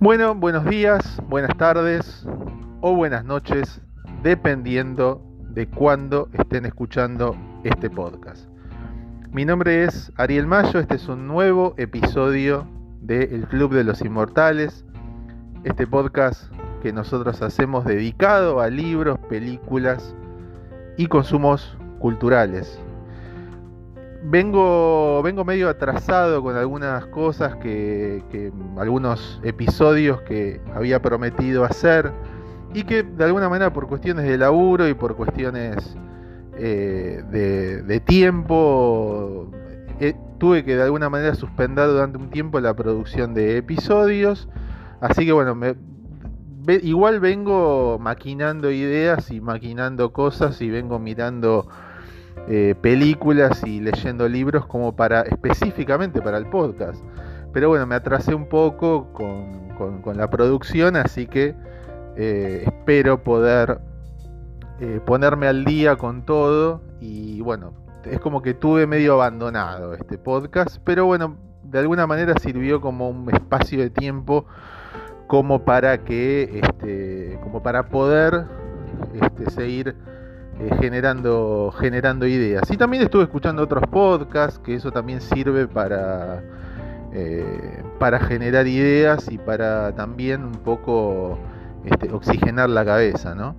Bueno, buenos días, buenas tardes o buenas noches, dependiendo de cuándo estén escuchando este podcast. Mi nombre es Ariel Mayo, este es un nuevo episodio de El Club de los Inmortales, este podcast que nosotros hacemos dedicado a libros, películas y consumos culturales. Vengo, vengo medio atrasado con algunas cosas que, algunos episodios que había prometido hacer y que de alguna manera por cuestiones de laburo y por cuestiones eh, de, tiempo eh, tuve que de alguna manera suspender durante un tiempo la producción de episodios. Así que bueno me, igual vengo maquinando ideas y maquinando cosas y vengo mirando eh, películas y leyendo libros como para específicamente para el podcast. Pero bueno, me atrasé un poco con, la producción, así que eh, espero poder eh, ponerme al día con todo. Y bueno, es como que tuve medio abandonado este podcast, pero bueno, de alguna manera sirvió como un espacio de tiempo como para que este, como para poder este, seguir eh, generando, generando ideas. Y también estuve escuchando otros podcasts, que eso también sirve para, eh, para generar ideas y para también un poco este, oxigenar la cabeza, ¿no?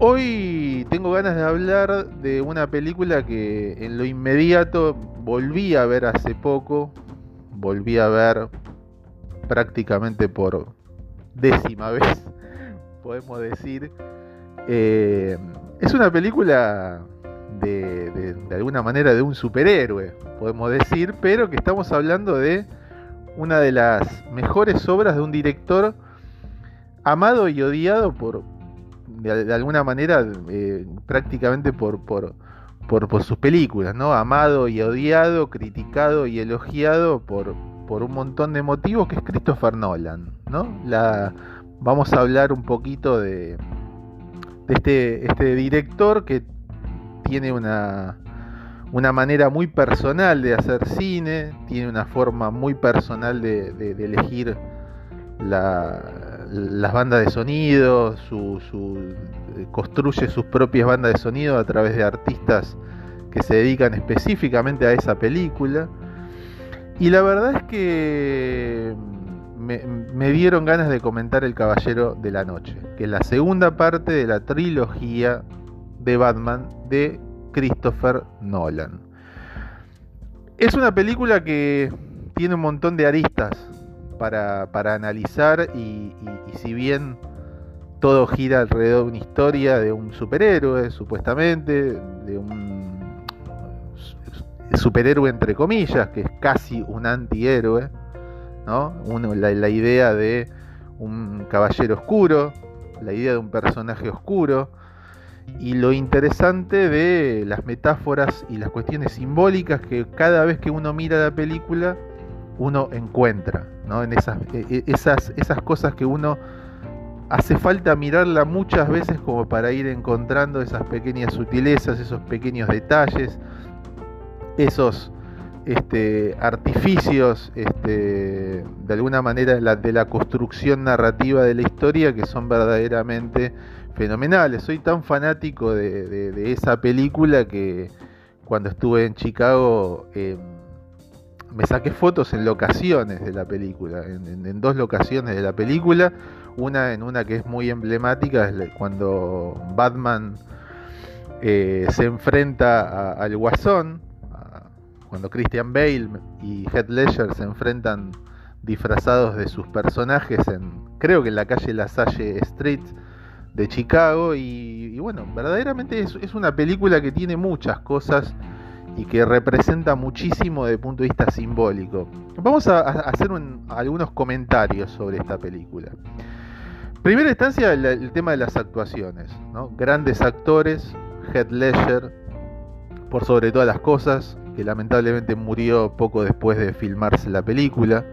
Hoy tengo ganas de hablar de una película que en lo inmediato volví a ver hace poco, volví a ver prácticamente por décima vez, podemos decir. Eh, es una película de, de, alguna manera de un superhéroe, podemos decir, pero que estamos hablando de una de las mejores obras de un director amado y odiado por, de, alguna manera, eh, prácticamente por, por, por, sus películas, ¿no? Amado y odiado, criticado y elogiado por, por un montón de motivos, que es Christopher Nolan, ¿no? La, vamos a hablar un poquito de, este, este director que tiene una, una manera muy personal de hacer cine, tiene una forma muy personal de, elegir las bandas de sonido, su, construye sus propias bandas de sonido a través de artistas que se dedican específicamente a esa película. Y la verdad es que me, dieron ganas de comentar El Caballero de la Noche, que es la segunda parte de la trilogía de Batman de Christopher Nolan. Es una película que tiene un montón de aristas para, analizar y, si bien todo gira alrededor de una historia de un superhéroe, supuestamente, de un superhéroe entre comillas, que es casi un antihéroe, la, idea de un caballero oscuro, la idea de un personaje oscuro, y lo interesante de las metáforas y las cuestiones simbólicas que cada vez que uno mira la película, uno encuentra, En esas, e, e, esas, esas cosas que uno hace falta mirarla muchas veces como para ir encontrando esas pequeñas sutilezas, esos pequeños detalles, esos este, artificios este, de alguna manera de la construcción narrativa de la historia que son verdaderamente fenomenales. Soy tan fanático de, esa película que cuando estuve en Chicago eh, me saqué fotos en locaciones de la película, en, dos locaciones de la película, una en una que es muy emblemática, es cuando Batman eh, se enfrenta al Guasón, cuando Christian Bale y Heath Ledger se enfrentan disfrazados de sus personajes en, creo que en la calle La Salle Street de Chicago y, bueno, verdaderamente es, una película que tiene muchas cosas y que representa muchísimo desde el punto de vista simbólico. Vamos a, hacer algunos comentarios sobre esta película. Primera instancia, el, tema de las actuaciones. Grandes actores, Heath Ledger, por sobre todas las cosas, lamentablemente murió poco después de filmarse la película.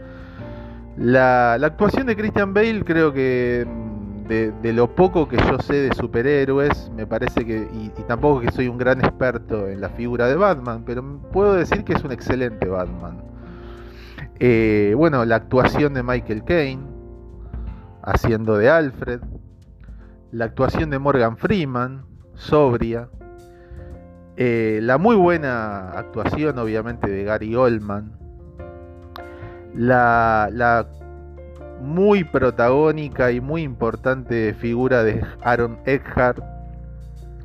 La, actuación de Christian Bale creo que mm, de, lo poco que yo sé de superhéroes, me parece que, y, tampoco que soy un gran experto en la figura de Batman, pero puedo decir que es un excelente Batman. Eh, bueno, la actuación de Michael Caine, haciendo de Alfred, la actuación de Morgan Freeman, sobria, eh, la muy buena actuación obviamente de Gary Oldman, la, muy protagónica y muy importante figura de Aaron Eckhart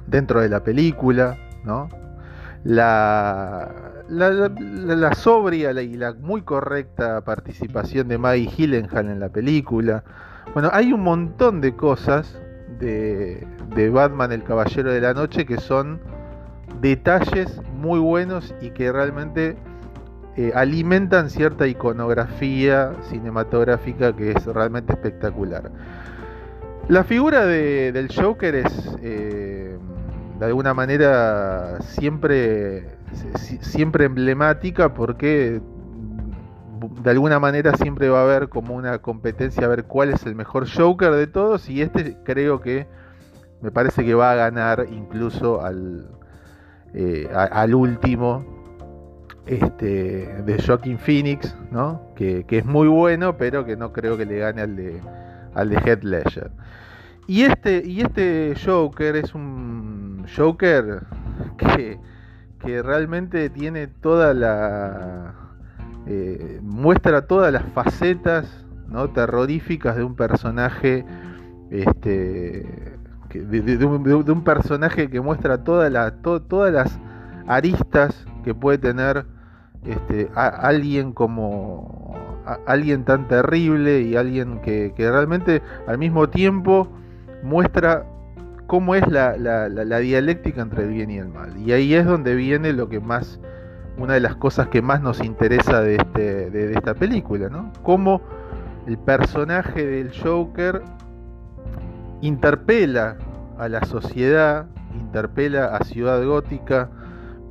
dentro de la película, ¿no? La, la, sobria y la muy correcta participación de Maggie Gyllenhaal en la película. Bueno, hay un montón de cosas de, de Batman el Caballero de la Noche que son detalles muy buenos y que realmente eh, alimentan cierta iconografía cinematográfica que es realmente espectacular. La figura del Joker es eh, de alguna manera siempre, siempre emblemática porque de alguna manera siempre va a haber como una competencia a ver cuál es el mejor Joker de todos y este creo que me parece que va a ganar incluso al, eh, al último este, de Joaquin Phoenix, ¿no? Que, es muy bueno, pero que no creo que le gane al de, al de Heath Ledger. Y este, y este Joker es un Joker que, que realmente tiene toda la. Eh, muestra todas las facetas ¿no? terroríficas de un personaje. Este, de, un, personaje que muestra toda la, todas las aristas que puede tener este, alguien como alguien tan terrible y alguien que, realmente al mismo tiempo muestra cómo es la, dialéctica entre el bien y el mal. Y ahí es donde viene lo que más, una de las cosas que más nos interesa de, este, de, esta película, ¿no? Cómo el personaje del Joker interpela a la sociedad, interpela a Ciudad Gótica,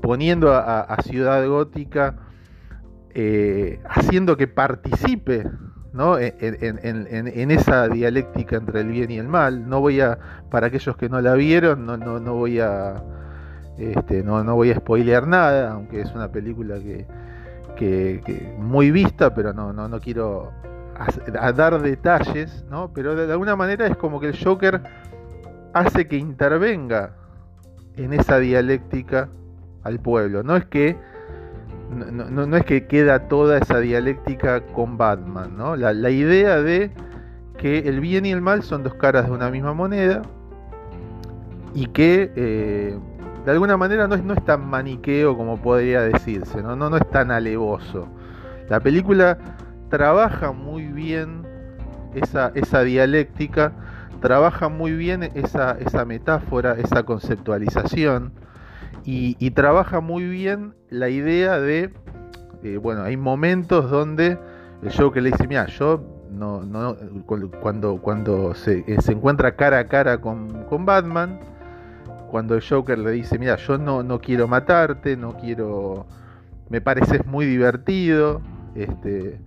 poniendo a, Ciudad Gótica, eh, haciendo que participe ¿no? En, esa dialéctica entre el bien y el mal. No voy a, para aquellos que no la vieron, no, no, no voy a este, no, no, voy a spoilear nada, aunque es una película que, que, muy vista, pero no, no, no quiero dar detalles, ¿no? Pero de alguna manera es como que el Joker hace que intervenga en esa dialéctica al pueblo. No es que no, es que queda toda esa dialéctica con Batman, ¿no? La, idea de que el bien y el mal son dos caras de una misma moneda y que eh, de alguna manera no es, no es tan maniqueo como podría decirse, ¿no? No, no es tan alevoso. La película trabaja muy bien esa, esa dialéctica, trabaja muy bien esa, esa metáfora, esa conceptualización y, trabaja muy bien la idea de, eh, bueno, hay momentos donde el Joker le dice, mira, yo no, no, cuando, cuando se, eh, se encuentra cara a cara con, con, Batman, cuando el Joker le dice, mira, yo no, no quiero matarte, no quiero, me pareces muy divertido, este,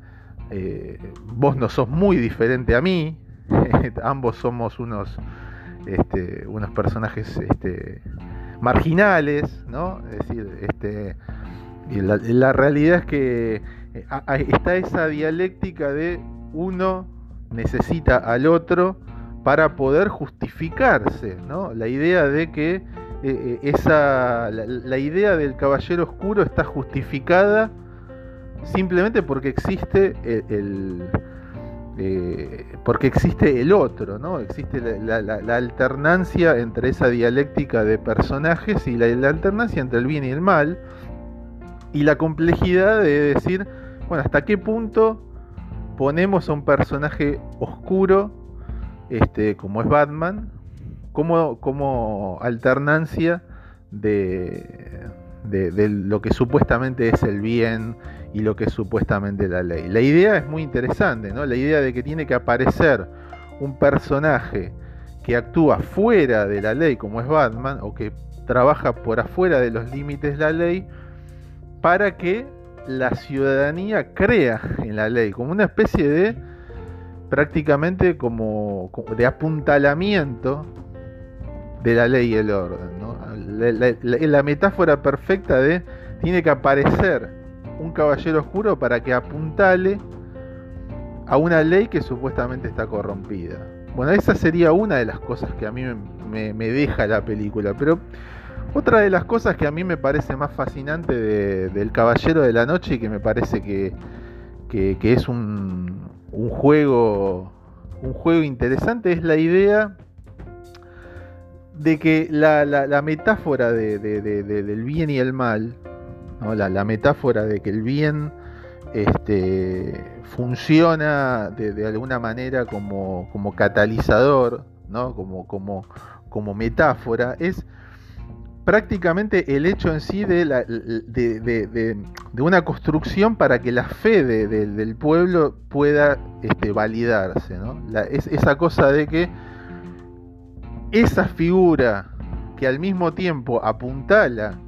eh, vos no sos muy diferente a mí, ambos somos unos, este, unos personajes este, marginales, ¿no? Es decir, este, la, realidad es que eh, está esa dialéctica de uno necesita al otro para poder justificarse, ¿no? La idea de que eh, esa, la, idea del caballero oscuro está justificada simplemente porque existe el eh, porque existe el otro, ¿no? Existe la, alternancia entre esa dialéctica de personajes y la, alternancia entre el bien y el mal. Y la complejidad de decir, bueno, hasta qué punto ponemos a un personaje oscuro, este, como es Batman, como, como alternancia de, de, lo que supuestamente es el bien y lo que es supuestamente la ley. La idea es muy interesante, ¿no? La idea de que tiene que aparecer un personaje que actúa fuera de la ley, como es Batman, o que trabaja por afuera de los límites de la ley, para que la ciudadanía crea en la ley, como una especie de prácticamente como, de apuntalamiento de la ley y el orden. ¿no? la metáfora perfecta de tiene que aparecer un caballero oscuro para que apuntale a una ley que supuestamente está corrompida. Bueno, esa sería una de las cosas que a mí me, deja la película, pero otra de las cosas que a mí me parece más fascinante del Caballero de la Noche y que me parece que, es un, juego un juego interesante es la idea de que la, metáfora del bien y el mal, la, metáfora de que el bien este, funciona de, alguna manera como, catalizador, como, metáfora, es prácticamente el hecho en sí de, una construcción para que la fe del pueblo pueda este, validarse. esa cosa de que esa figura que al mismo tiempo apuntala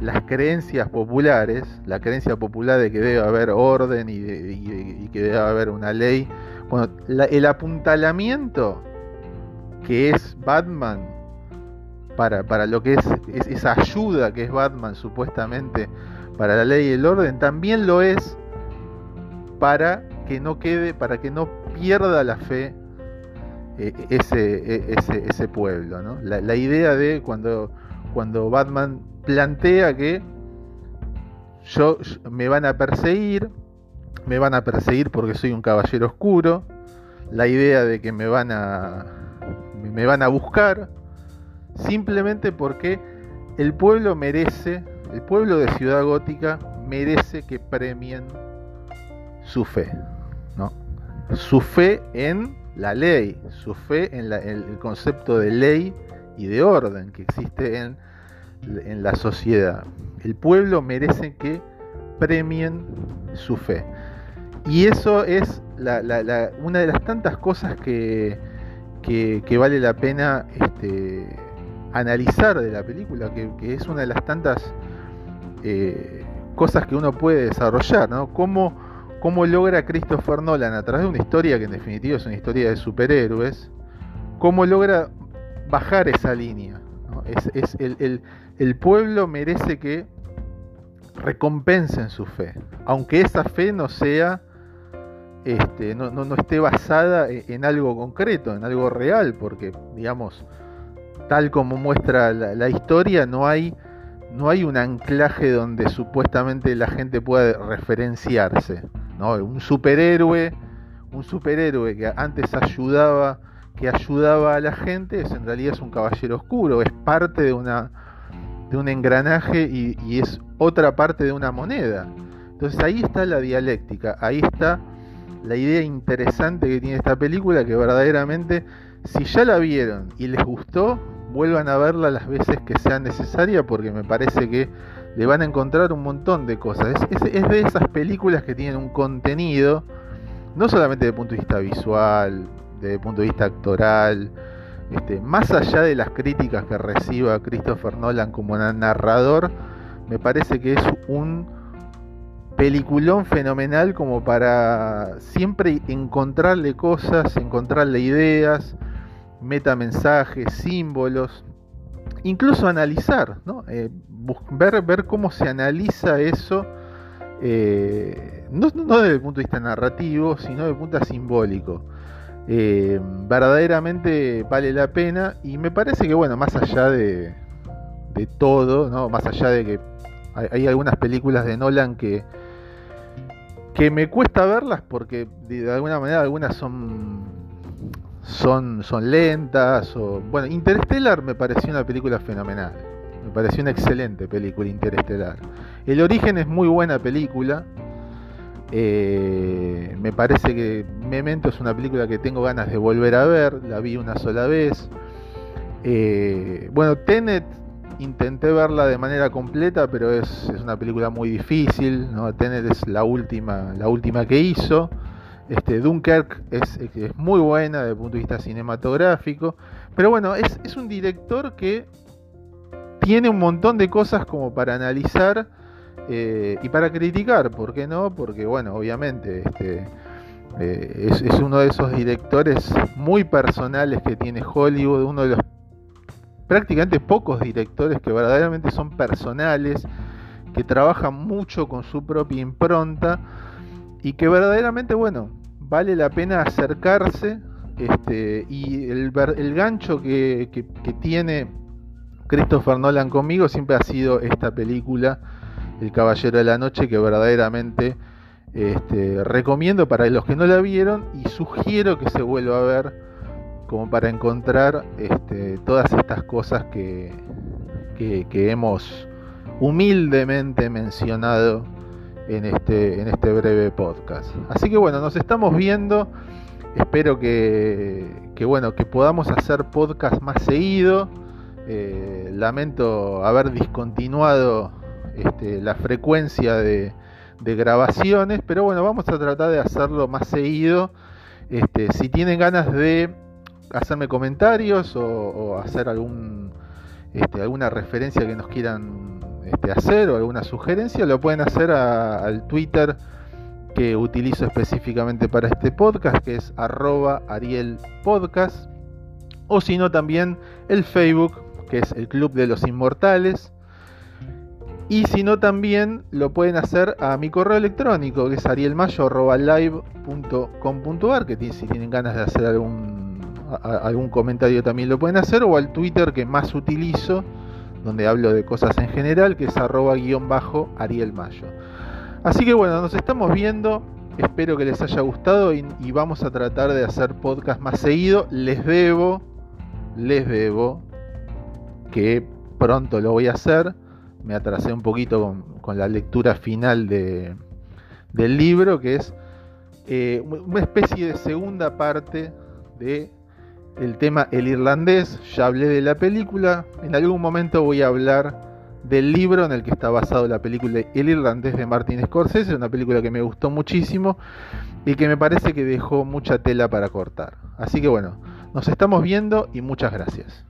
las creencias populares, la creencia popular de que debe haber orden y, que debe haber una ley, bueno, el apuntalamiento que es Batman para, para lo que es, esa ayuda que es Batman supuestamente para la ley y el orden, también lo es para que no quede, para que no pierda la fe eh, ese, e, ese, ese, pueblo. La, la idea de cuando, cuando Batman plantea que yo, me van a perseguir, me van a perseguir porque soy un caballero oscuro, la idea de que me van a me van a buscar simplemente porque el pueblo merece, el pueblo de Ciudad Gótica merece que premien su fe, ¿no? Su fe en la ley, su fe en, en el concepto de ley y de orden que existe en en la sociedad. El pueblo merece que premien su fe. Y eso es una de las tantas cosas que, que, vale la pena este, analizar de la película, que, es una de las tantas eh, cosas que uno puede desarrollar, ¿no? ¿Cómo, ¿Cómo, logra Christopher Nolan a través de una historia que en definitiva es una historia de superhéroes, cómo logra bajar esa línea? Es, el, pueblo merece que recompensen su fe, aunque esa fe no sea, este, no, no, esté basada e, en, algo concreto, en algo real, porque, digamos, tal como muestra la, historia, no hay, no hay un anclaje donde supuestamente la gente pueda referenciarse. ¿no? Un superhéroe, un superhéroe que antes ayudaba, que ayudaba a la gente, es, en realidad es un caballero oscuro, es parte de una de un engranaje y, es otra parte de una moneda. Entonces ahí está la dialéctica, ahí está la idea interesante que tiene esta película que verdaderamente si ya la vieron y les gustó, vuelvan a verla las veces que sea necesaria porque me parece que le van a encontrar un montón de cosas. Es, es de esas películas que tienen un contenido, no solamente desde el punto de vista visual, desde el punto de vista actoral, este, más allá de las críticas que reciba Christopher Nolan como narrador, me parece que es un peliculón fenomenal como para siempre encontrarle cosas, encontrarle ideas, metamensajes, símbolos, incluso analizar, ¿no? Eh, ver, ver cómo se analiza eso, eh, no, no desde el punto de vista narrativo, sino desde el punto simbólico. Eh, verdaderamente vale la pena y me parece que bueno, más allá de, de todo, ¿no? más allá de que hay, algunas películas de Nolan que, que me cuesta verlas porque de, alguna manera algunas son, son, son lentas o bueno, Interstellar me pareció una película fenomenal. Me pareció una excelente película Interestelar. El origen es muy buena película. Eh, me parece que Memento es una película que tengo ganas de volver a ver, la vi una sola vez. Eh, bueno, Tenet intenté verla de manera completa, pero es, una película muy difícil. ¿no? Tenet es la última, la última que hizo. Este, Dunkirk es, muy buena desde el punto de vista cinematográfico. Pero bueno, es, es un director que tiene un montón de cosas como para analizar eh, y para criticar, ¿por qué no? Porque, bueno, obviamente este, eh, es, uno de esos directores muy personales que tiene Hollywood, uno de los prácticamente pocos directores que verdaderamente son personales, que trabajan mucho con su propia impronta y que verdaderamente, bueno, vale la pena acercarse este, y el, el gancho que, tiene Christopher Nolan conmigo siempre ha sido esta película, El Caballero de la Noche, que verdaderamente este, recomiendo para los que no la vieron y sugiero que se vuelva a ver como para encontrar este, todas estas cosas que, que, hemos humildemente mencionado en este, en este breve podcast. Así que bueno, nos estamos viendo. Espero que, bueno, que podamos hacer podcast más seguido. Eh, lamento haber discontinuado este, la frecuencia de, grabaciones, pero bueno, vamos a tratar de hacerlo más seguido. Este, si tienen ganas de hacerme comentarios o, hacer este, alguna referencia que nos quieran hacer o alguna sugerencia, lo pueden hacer al Twitter que utilizo específicamente para este podcast, que es arroba Ariel Podcast, o si no también el Facebook, que es el Club de los Inmortales, y si no también lo pueden hacer a mi correo electrónico, que es arielmayo.live.com.ar, que si tienen ganas de hacer algún, algún comentario también lo pueden hacer, o al Twitter que más utilizo, donde hablo de cosas en general, que es arroba guion bajo arielmayo. Así que bueno, nos estamos viendo. Espero que les haya gustado y, vamos a tratar de hacer podcast más seguido. Les debo, les debo que pronto lo voy a hacer. Me atrasé un poquito con, la lectura final de, del libro, que es eh, una especie de segunda parte de tema El Irlandés. Ya hablé de la película. En algún momento voy a hablar del libro en el que está basado la película El Irlandés de Martin Scorsese, una película que me gustó muchísimo y que me parece que dejó mucha tela para cortar. Así que bueno, nos estamos viendo y muchas gracias.